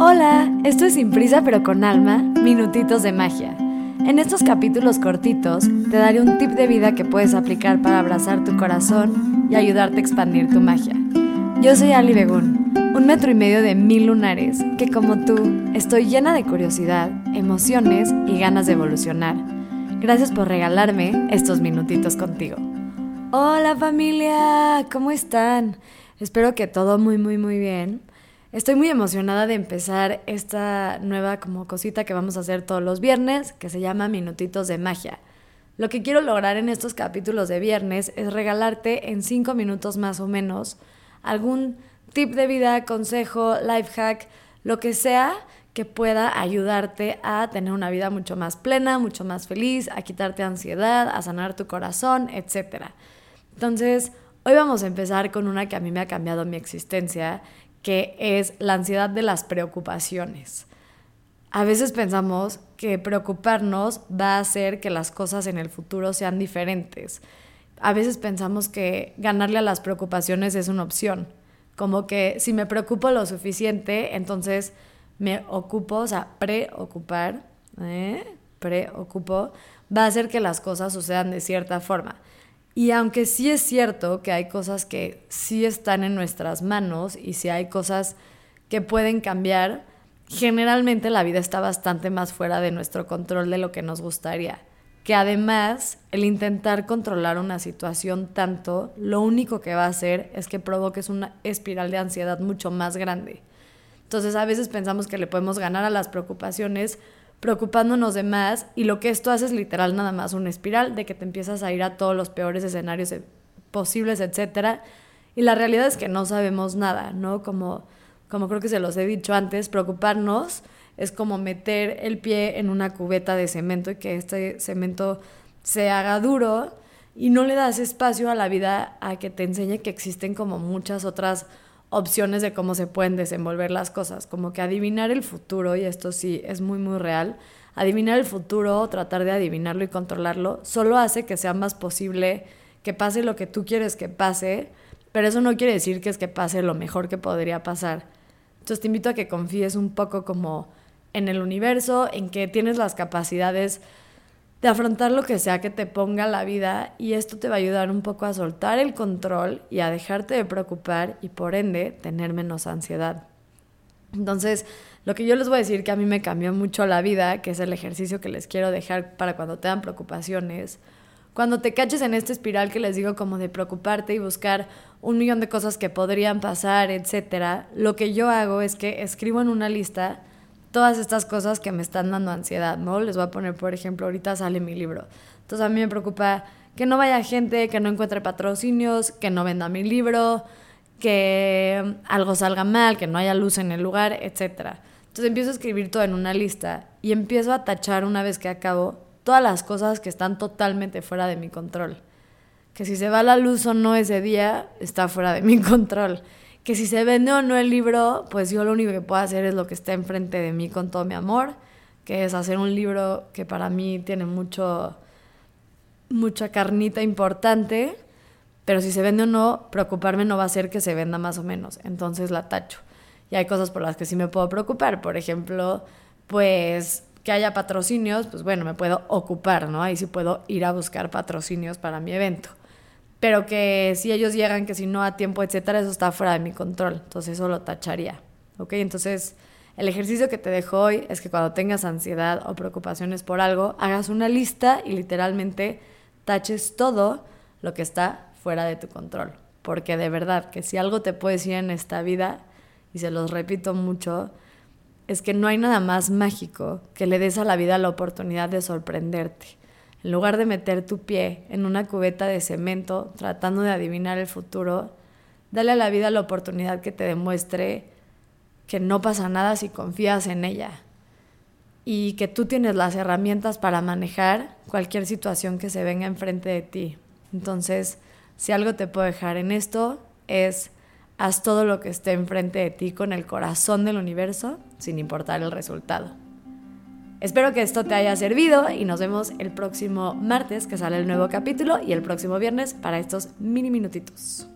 Hola, esto es Sin Prisa pero con Alma, Minutitos de Magia. En estos capítulos cortitos te daré un tip de vida que puedes aplicar para abrazar tu corazón y ayudarte a expandir tu magia. Yo soy Ali Begún, un metro y medio de mil lunares que como tú estoy llena de curiosidad, emociones y ganas de evolucionar. Gracias por regalarme estos minutitos contigo. Hola familia, ¿cómo están? Espero que todo muy muy muy bien. Estoy muy emocionada de empezar esta nueva como cosita que vamos a hacer todos los viernes, que se llama Minutitos de Magia. Lo que quiero lograr en estos capítulos de viernes es regalarte en cinco minutos más o menos algún tip de vida, consejo, life hack, lo que sea que pueda ayudarte a tener una vida mucho más plena, mucho más feliz, a quitarte ansiedad, a sanar tu corazón, etc. Entonces, hoy vamos a empezar con una que a mí me ha cambiado mi existencia, que es la ansiedad de las preocupaciones. A veces pensamos que preocuparnos va a hacer que las cosas en el futuro sean diferentes. A veces pensamos que ganarle a las preocupaciones es una opción. Como que si me preocupo lo suficiente, entonces me ocupo, o sea, preocupar, ¿eh? preocupo, va a hacer que las cosas sucedan de cierta forma. Y aunque sí es cierto que hay cosas que sí están en nuestras manos y si hay cosas que pueden cambiar, generalmente la vida está bastante más fuera de nuestro control de lo que nos gustaría. Que además el intentar controlar una situación tanto, lo único que va a hacer es que provoques una espiral de ansiedad mucho más grande. Entonces a veces pensamos que le podemos ganar a las preocupaciones preocupándonos de más y lo que esto hace es literal nada más una espiral de que te empiezas a ir a todos los peores escenarios posibles, etcétera. Y la realidad es que no sabemos nada, ¿no? Como, como creo que se los he dicho antes, preocuparnos es como meter el pie en una cubeta de cemento y que este cemento se haga duro y no le das espacio a la vida a que te enseñe que existen como muchas otras opciones de cómo se pueden desenvolver las cosas, como que adivinar el futuro, y esto sí es muy, muy real, adivinar el futuro, tratar de adivinarlo y controlarlo, solo hace que sea más posible que pase lo que tú quieres que pase, pero eso no quiere decir que es que pase lo mejor que podría pasar. Entonces te invito a que confíes un poco como en el universo, en que tienes las capacidades de afrontar lo que sea que te ponga la vida y esto te va a ayudar un poco a soltar el control y a dejarte de preocupar y por ende tener menos ansiedad. Entonces, lo que yo les voy a decir que a mí me cambió mucho la vida, que es el ejercicio que les quiero dejar para cuando te dan preocupaciones, cuando te caches en esta espiral que les digo como de preocuparte y buscar un millón de cosas que podrían pasar, etcétera, lo que yo hago es que escribo en una lista todas estas cosas que me están dando ansiedad, ¿no? Les voy a poner, por ejemplo, ahorita sale mi libro. Entonces a mí me preocupa que no vaya gente, que no encuentre patrocinios, que no venda mi libro, que algo salga mal, que no haya luz en el lugar, etc. Entonces empiezo a escribir todo en una lista y empiezo a tachar una vez que acabo todas las cosas que están totalmente fuera de mi control. Que si se va la luz o no ese día, está fuera de mi control que si se vende o no el libro, pues yo lo único que puedo hacer es lo que está enfrente de mí con todo mi amor, que es hacer un libro que para mí tiene mucho, mucha carnita importante, pero si se vende o no, preocuparme no va a ser que se venda más o menos, entonces la tacho. Y hay cosas por las que sí me puedo preocupar, por ejemplo, pues que haya patrocinios, pues bueno, me puedo ocupar, ¿no? Ahí sí puedo ir a buscar patrocinios para mi evento pero que si ellos llegan, que si no a tiempo, etcétera, eso está fuera de mi control. Entonces eso lo tacharía. ¿Ok? Entonces el ejercicio que te dejo hoy es que cuando tengas ansiedad o preocupaciones por algo, hagas una lista y literalmente taches todo lo que está fuera de tu control. Porque de verdad que si algo te puede decir en esta vida, y se los repito mucho, es que no hay nada más mágico que le des a la vida la oportunidad de sorprenderte en lugar de meter tu pie en una cubeta de cemento tratando de adivinar el futuro, dale a la vida la oportunidad que te demuestre que no pasa nada si confías en ella y que tú tienes las herramientas para manejar cualquier situación que se venga enfrente de ti. Entonces, si algo te puedo dejar en esto es haz todo lo que esté enfrente de ti con el corazón del universo sin importar el resultado. Espero que esto te haya servido y nos vemos el próximo martes que sale el nuevo capítulo y el próximo viernes para estos mini minutitos.